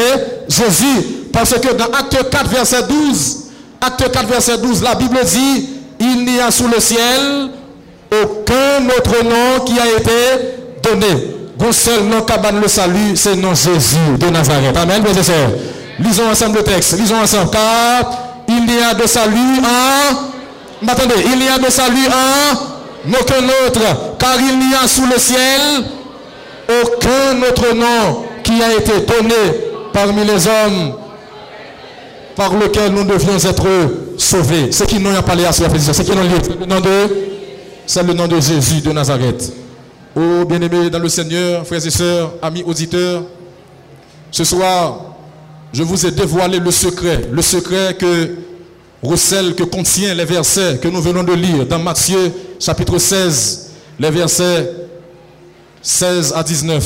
Jésus. Parce que dans Acte 4, verset 12, Acte 4, verset 12, la Bible dit, il n'y a sous le ciel aucun autre nom qui a été donné. Un seul nom cabane le salut, c'est le nom Jésus de Nazareth. Amen, mes frères. Lisons ensemble le texte. Lisons ensemble. Car il y a de salut en. Attendez, il y a de salut en aucun autre. Car il n'y a sous le ciel aucun autre nom qui a été donné parmi les hommes par lequel nous devions être sauvés. Ce qui n'ont pas parlé à ce c'est qui n'ont le de c'est le nom de Jésus de Nazareth. Oh bien-aimés dans le Seigneur, frères et sœurs, amis auditeurs, ce soir, je vous ai dévoilé le secret, le secret que recèle, que contient les versets que nous venons de lire dans Matthieu chapitre 16, les versets 16 à 19.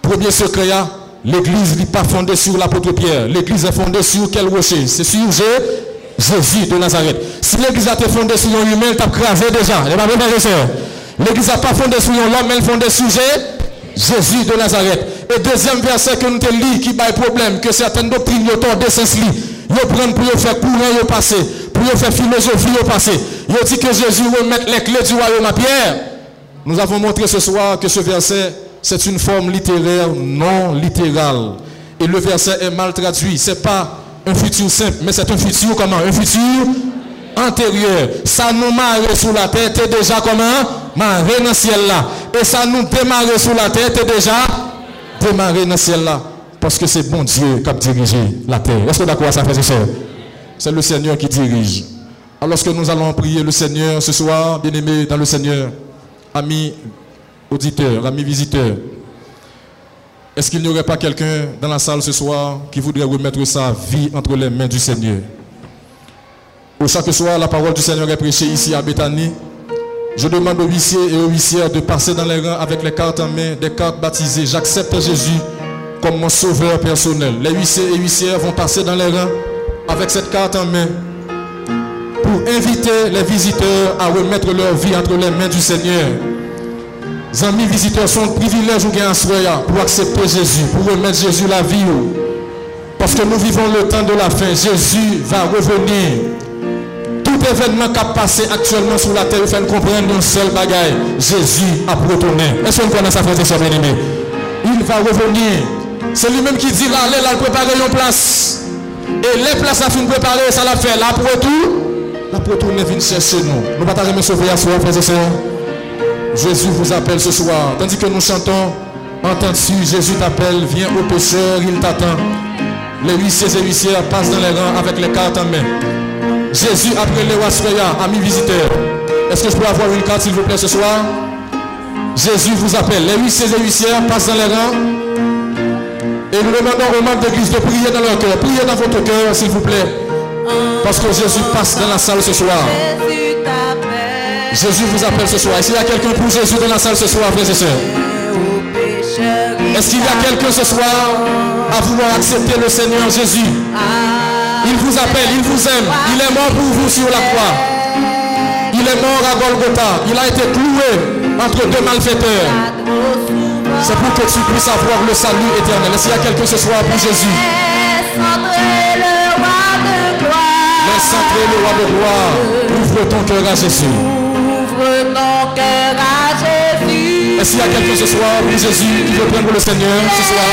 Premier secret, l'église n'est pas fondée sur l'apôtre Pierre. L'église est fondée sur quel rocher? C'est sur Jésus Jésus de Nazareth. Si l'église a été fondée sur humain, elle t'a crasé déjà. L'église n'a pas fondé sur un homme, elle fondée sur Jésus de Nazareth. Et deuxième verset que nous te lis qui a problème, que certaines doctrines ont de sens. Ils prennent pour faire courant au passé, pour faire philosophie au passé. Ils dit que Jésus remet les clés du royaume à Pierre. Nous avons montré ce soir que ce verset, c'est une forme littéraire non littérale. Et le verset est mal traduit. C'est pas un futur simple, mais c'est un futur comment? Un futur antérieur. Ça nous marre sous la tête, t'es déjà comment? Marre dans le ciel là. Et ça nous démarre sous la tête, t'es déjà démarré dans le ciel là. Parce que c'est bon Dieu qui a dirigé la terre. Est-ce que d'accord ça fait ça C'est le Seigneur qui dirige. Alors que nous allons prier le Seigneur ce soir, bien-aimés dans le Seigneur, amis auditeurs, amis visiteurs, est-ce qu'il n'y aurait pas quelqu'un dans la salle ce soir qui voudrait remettre sa vie entre les mains du Seigneur? Au chaque soir, la parole du Seigneur est prêchée ici à Bethanie. Je demande aux huissiers et aux huissières de passer dans les rangs avec les cartes en main, des cartes baptisées. J'accepte Jésus comme mon sauveur personnel. Les huissiers et huissières vont passer dans les rangs avec cette carte en main pour inviter les visiteurs à remettre leur vie entre les mains du Seigneur. Amis visiteurs sont privilèges à pour accepter Jésus, pour remettre Jésus la vie. Parce que nous vivons le temps de la fin. Jésus va revenir. Tout événement qui a passé actuellement sur la terre, il faut comprendre un seul bagaille. Jésus a retourné. Est-ce qu'on connaît sa frère et bien aimé Il va revenir. C'est lui-même qui dit là, allez là, préparer une place. Et les places à fin préparer, ça l'a fait. Là, pour tout, là, pour tout, vient chercher nous. Nous ne pas me sauver à frères et sœurs. Jésus vous appelle ce soir. Tandis que nous chantons, entends-tu, Jésus t'appelle, viens au pécheur, il t'attend. Les huissiers et huissières passent dans les rangs avec les cartes en main. Jésus après les Wassoya, amis visiteurs. Est-ce que je peux avoir une carte s'il vous plaît ce soir? Jésus vous appelle. Les huissiers et huissières passent dans les rangs. Et nous demandons aux membres d'église de prier dans leur cœur. Priez dans votre cœur s'il vous plaît. Parce que Jésus passe dans la salle ce soir. Jésus vous appelle ce soir. Est-ce qu'il y a quelqu'un pour Jésus dans la salle ce soir, frères et sœurs? Est-ce qu'il y a quelqu'un ce soir à vouloir accepter le Seigneur Jésus? Il vous appelle, il vous aime. Il est mort pour vous sur la croix. Il est mort à Golgotha. Il a été cloué entre deux malfaiteurs. C'est pour que tu puisses avoir le salut éternel. Est-ce qu'il y a quelqu'un ce soir pour Jésus? Laisse entrer le roi de gloire. Ouvre ton cœur à Jésus cœur à Jésus. Est-ce qu'il y a quelqu'un ce soir, oui Jésus, qui veut prendre le Seigneur ce soir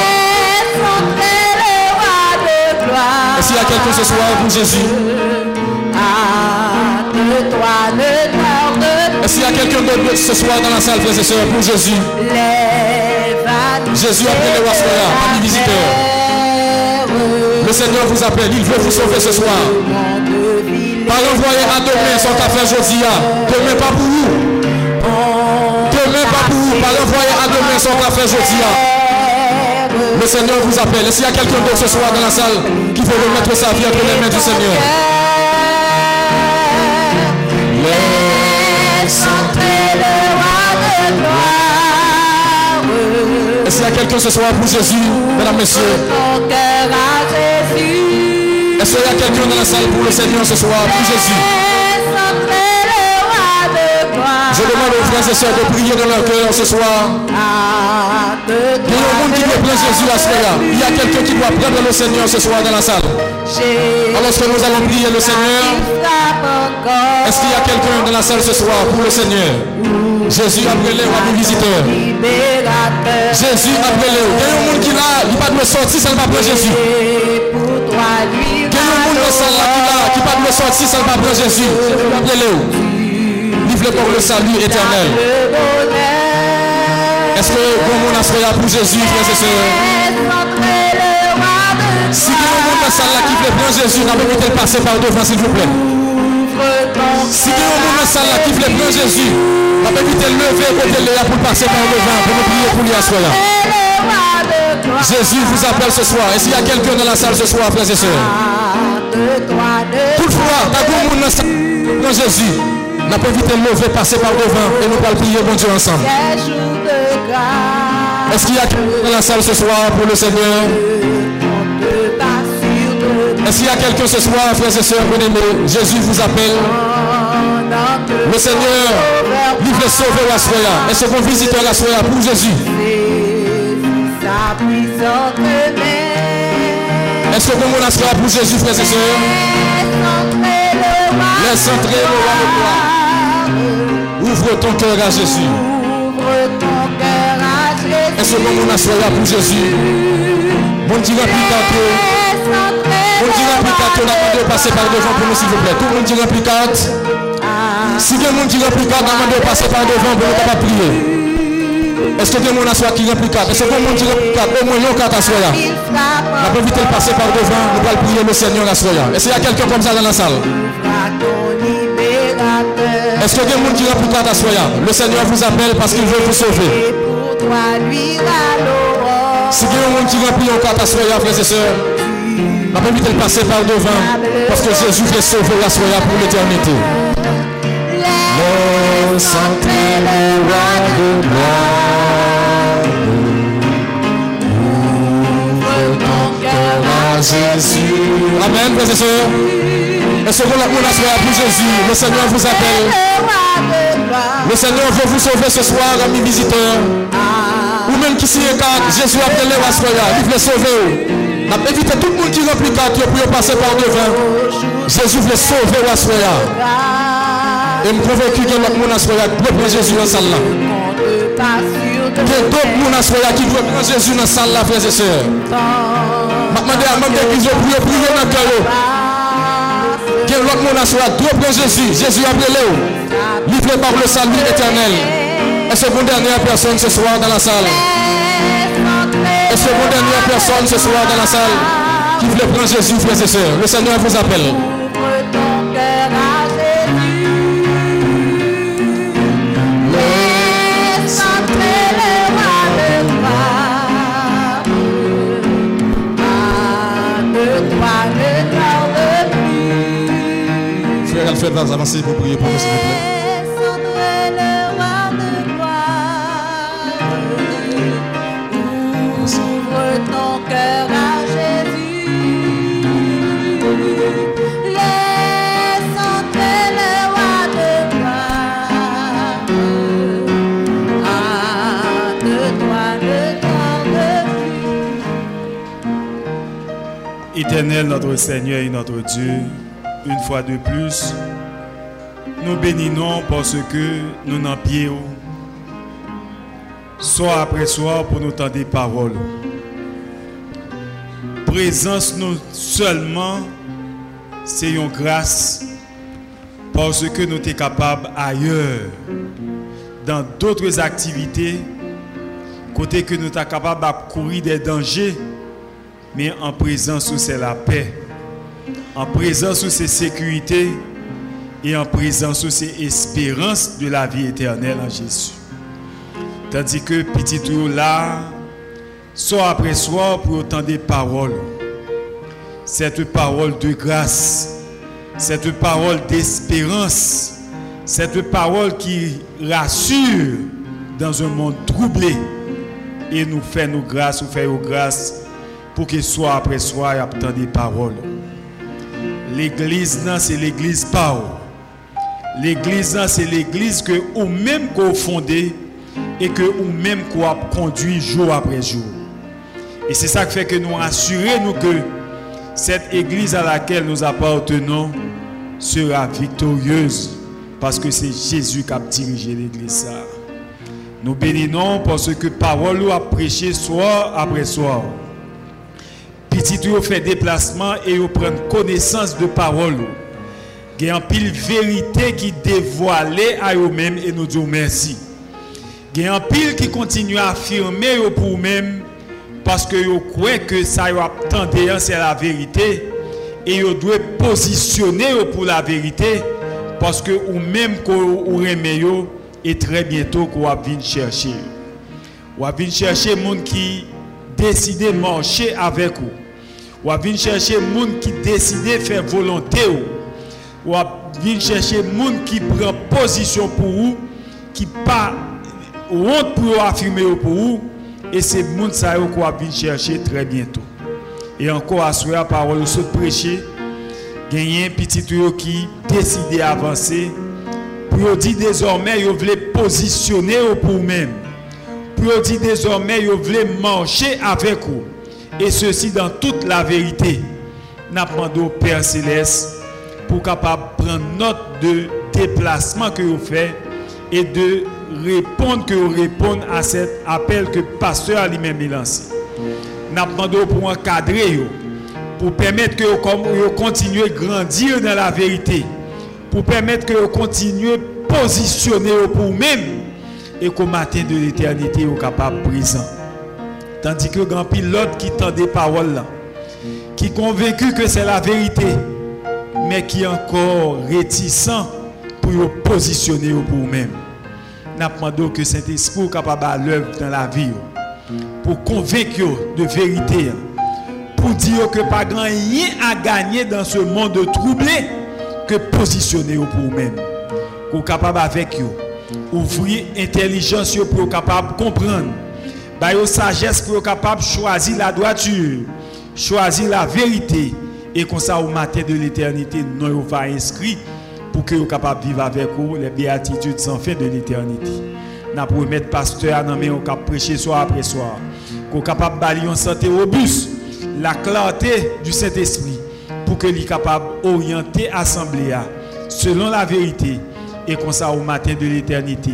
Est-ce qu'il y a quelqu'un ce soir, pour Jésus Est-ce qu'il y a quelqu'un d'autre ce soir dans la salle, frères et sœurs, pour Jésus Jésus appelle les Wassoya, amis visiteurs. Le Seigneur vous appelle, il veut vous sauver ce soir. Par envoyer à demain son café Josia. Demain pas pour vous. Le Seigneur vous appelle. Est-ce qu'il y a quelqu'un d'autre ce soir dans la salle qui veut remettre sa vie entre les mains du Seigneur. Est-ce qu'il y a quelqu'un ce soir pour Jésus, mesdames, messieurs. Est-ce qu'il y a quelqu'un dans la salle pour le Seigneur ce soir, pour Jésus? Je demande aux frères et sœurs de prier dans leur cœur ce soir. Il y a un monde qui veut Jésus à ce Il y a quelqu'un qui doit prendre le Seigneur ce soir dans la salle. Alors que nous allons prier le Seigneur, est-ce qu'il y a quelqu'un dans la salle ce soir pour le Seigneur? Jésus après les à visiteurs. Jésus après les Il y a un monde qui là, il va me sortir, ça ne va pas Jésus. Quel est le monde qui ne pas me sortir sans pas prendre Jésus Livre pour le salut éternel. Est-ce que bon monde a soyé pour Jésus, frères et sœurs Si quelqu'un monde dans salle qui veut prendre Jésus, n'a pas le passer par devant, s'il vous plaît. Si quelqu'un monde dans salle qui veut prendre Jésus, n'a pas le lever côté là pour passer par devant, pour nous prier pour lui à soyez. Jésus vous appelle ce soir. Est-ce qu'il y a quelqu'un dans la salle ce soir, frères et sœurs Toutefois, dans dans Jésus, n'a pas vite lever, passer par devant et nous allons prier mon Dieu ensemble. Est-ce qu'il y a quelqu'un dans la salle ce soir pour le Seigneur? Est-ce qu'il y a quelqu'un ce soir, frères et sœurs, bien aimés Jésus vous appelle. Le Seigneur, lui veut sauver la soya. Est-ce qu'on visite la soya pour Jésus? Est-ce que vous a sera pour Jésus, frères et sœurs? Laisse entrer le roi de gloire. Ouvre ton cœur à Jésus. Est-ce que vous a sera pour Jésus? Mon dira plus tard Mon dira plus tard qu'on a de passer par devant pour nous, s'il vous plaît. Tout le monde dira plus tard. Si quelqu'un monde dira plus tard, on de passer par devant pour ne pas prier. Est-ce que Dieu a soit qui remplit quatre Est-ce que mon Dieu remplit quatre Au moins, il y a à soya. On peut vite passer par devant. Nous allons prier le Seigneur à soya. Est-ce qu'il y a quelqu'un comme ça dans la salle? Est-ce que quelqu'un qui carte à Le Seigneur vous appelle parce qu'il veut vous sauver? Si quelqu'un qui carte à soya, frères et sœurs, la pas de passer par devant parce que Jésus veut sauver la soya pour l'éternité. Laisse entrer le roi de gloire. Ouvre ton cœur à Jésus. Amen, frères et sœurs. Et ce que la soirée pour Jésus, le Seigneur vous appelle. Le Seigneur veut vous sauver ce soir, amis visiteurs. Ou même qui s'y carte, Jésus a appelé la soirée, il veut sauver. On a évité tout le monde qui remplit carte pour passer par devant. Jésus veut sauver soirée. Et me convaincu notre monde a soirée doit prendre Jésus dans la salle là. Que d'autres monde qui doit prendre Jésus dans la salle frères et sœurs. Je demande à même d'église pour prier dans le cœur l'autre monde soit deux pour Jésus. Jésus a appelé livré par le salut éternel. Est-ce que vous dernière personne ce soir dans la salle? Est-ce que vous dernière personne ce soir dans la salle qui voulait prendre Jésus, frères et sœurs? Le Seigneur vous appelle. Faites avancer pour prier pour nous, s'il vous plaît. Éternel, notre Seigneur et notre Dieu, une fois de plus, nous bénissons parce que nous n'en pieds, soir après soir, pour nous tendre paroles. Présence nous seulement, c'est une grâce parce que nous sommes capables ailleurs, dans d'autres activités, côté que nous sommes capables de courir des dangers, mais en présence où c'est la paix, en présence où c'est sécurité, et en présence aussi espérance de la vie éternelle en Jésus. Tandis que petit tout là, soir après soir, pour autant des paroles, cette parole de grâce, cette parole d'espérance, cette parole qui rassure dans un monde troublé et nous fait nos grâces, nous fait nos grâces pour que soit après soir, il y a des paroles. L'église, c'est l'église parole. L'église, c'est l'église que ou même qu'on fondé et que ou même qu'on conduit jour après jour. Et c'est ça qui fait que nous assurons que cette église à laquelle nous appartenons sera victorieuse parce que c'est Jésus qui a dirigé l'église. Nous bénissons parce que parole a prêché soir après soir. Petit tout fait déplacement et vous prend connaissance de parole. Il y a une pile vérité qui dévoilée à eux-mêmes et nous disons merci. Il y a pile qui continue à affirmer pour eux-mêmes parce que vous croyez que ça a c'est la vérité et vous devez positionner pour la vérité parce que vous-même vous aimez et très bientôt vous venir chercher. Vous venir chercher gens qui décident de marcher avec vous. Vous venir chercher gens qui décident de faire volonté ou venir chercher gens qui prennent position pour vous, qui pas honte pour affirmer pour vous, et c'est gens ça qu'on va venir chercher très bientôt. Et encore à la parole se prêcher, gagner un petit qui décide d'avancer, pour dire désormais, vous voulez positionner pour vous-même. Pour dire désormais, vous voulez marcher avec vous. Et ceci dans toute la vérité. N'a au Père Céleste pour capable prendre note de déplacement que vous faites et de répondre que vous répondez à cet appel que le pasteur lui-même lancé. Nous demandé pour encadrer, pour permettre que vous continuez à grandir dans la vérité, pour permettre que vous continuez à positionner pour vous-même et qu'au matin de l'éternité, vous capable présent. Tandis que grand pilote qui tend des paroles là, qui convaincu que c'est la vérité, mais qui est encore réticent pour pour positionner pour vous-même. Nous demandons que Saint-Esprit soit capable à l'œuvre dans la vie. Pour convaincre de vérité, pour dire que pas grand rien à gagner dans ce monde troublé que positionner pour vous-même. Pour capable avec vous, ouvrir intelligence pour capable comprendre, bah sagesse pour capable choisir la droiture, choisir la vérité et comme ça au matin de l'éternité, nous va inscrit pour que vous capable vivre avec vous les béatitudes sans fin de l'éternité. Nous pour mettre pasteur dans main cap prêcher soir après soir. Qu'on capable balayer une santé robuste, la clarté du Saint-Esprit pour que soit capable d'orienter l'assemblée selon la vérité et comme ça au matin de l'éternité.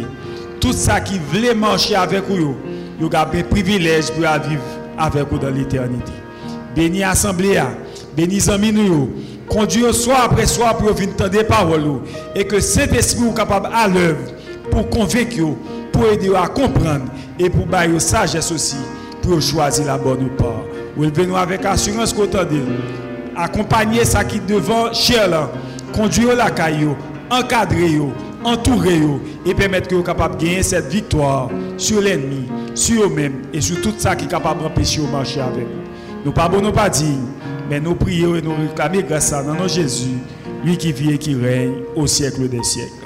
Tout ça qui voulait marcher avec vous, vous avez un privilège pour vivre avec vous dans l'éternité. Béni l'assemblée, béni les amis nous conduire soir après soir pour venir entendre des paroles et que cet esprit est capable à l'œuvre pour convaincre, pour aider à comprendre et pour bailler sagesse aussi pour choisir la bonne part. Venez avec assurance qu'on accompagner ça qui devant cher là, conduire la caillou, encadrer entourer et permettre que vous capable de gagner cette victoire sur l'ennemi, sur eux-mêmes et sur tout ça qui est capable d'empêcher de marcher avec. Nous pas bon, nous pas dire mais nous prions et nous réclamons grâce à notre Jésus, lui qui vit et qui règne au siècle des siècles.